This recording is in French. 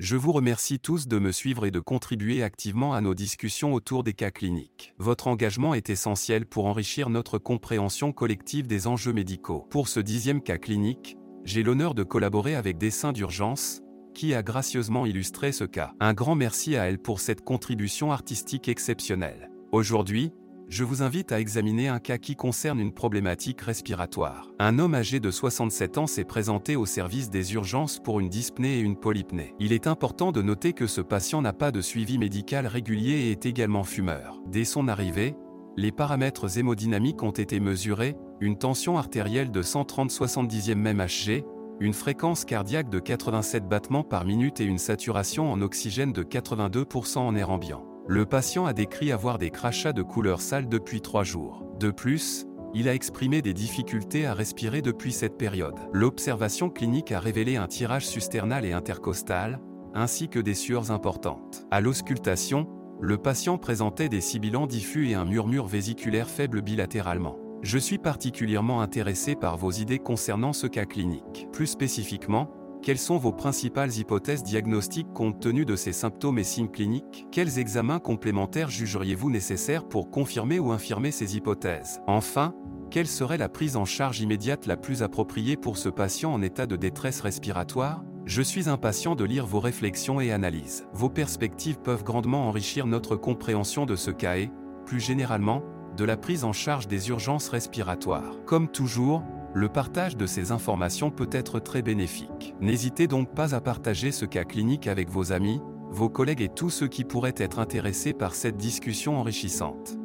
Je vous remercie tous de me suivre et de contribuer activement à nos discussions autour des cas cliniques. Votre engagement est essentiel pour enrichir notre compréhension collective des enjeux médicaux. Pour ce dixième cas clinique, j'ai l'honneur de collaborer avec Dessin d'urgence, qui a gracieusement illustré ce cas. Un grand merci à elle pour cette contribution artistique exceptionnelle. Aujourd'hui, je vous invite à examiner un cas qui concerne une problématique respiratoire. Un homme âgé de 67 ans s'est présenté au service des urgences pour une dyspnée et une polypnée. Il est important de noter que ce patient n'a pas de suivi médical régulier et est également fumeur. Dès son arrivée, les paramètres hémodynamiques ont été mesurés, une tension artérielle de 130 70e mmHg, une fréquence cardiaque de 87 battements par minute et une saturation en oxygène de 82% en air ambiant. Le patient a décrit avoir des crachats de couleur sale depuis trois jours. De plus, il a exprimé des difficultés à respirer depuis cette période. L'observation clinique a révélé un tirage susternal et intercostal, ainsi que des sueurs importantes. À l'auscultation, le patient présentait des sibilants diffus et un murmure vésiculaire faible bilatéralement. Je suis particulièrement intéressé par vos idées concernant ce cas clinique. Plus spécifiquement, quelles sont vos principales hypothèses diagnostiques compte tenu de ces symptômes et signes cliniques? Quels examens complémentaires jugeriez-vous nécessaires pour confirmer ou infirmer ces hypothèses? Enfin, quelle serait la prise en charge immédiate la plus appropriée pour ce patient en état de détresse respiratoire? Je suis impatient de lire vos réflexions et analyses. Vos perspectives peuvent grandement enrichir notre compréhension de ce cas et, plus généralement, de la prise en charge des urgences respiratoires. Comme toujours, le partage de ces informations peut être très bénéfique. N'hésitez donc pas à partager ce cas clinique avec vos amis, vos collègues et tous ceux qui pourraient être intéressés par cette discussion enrichissante.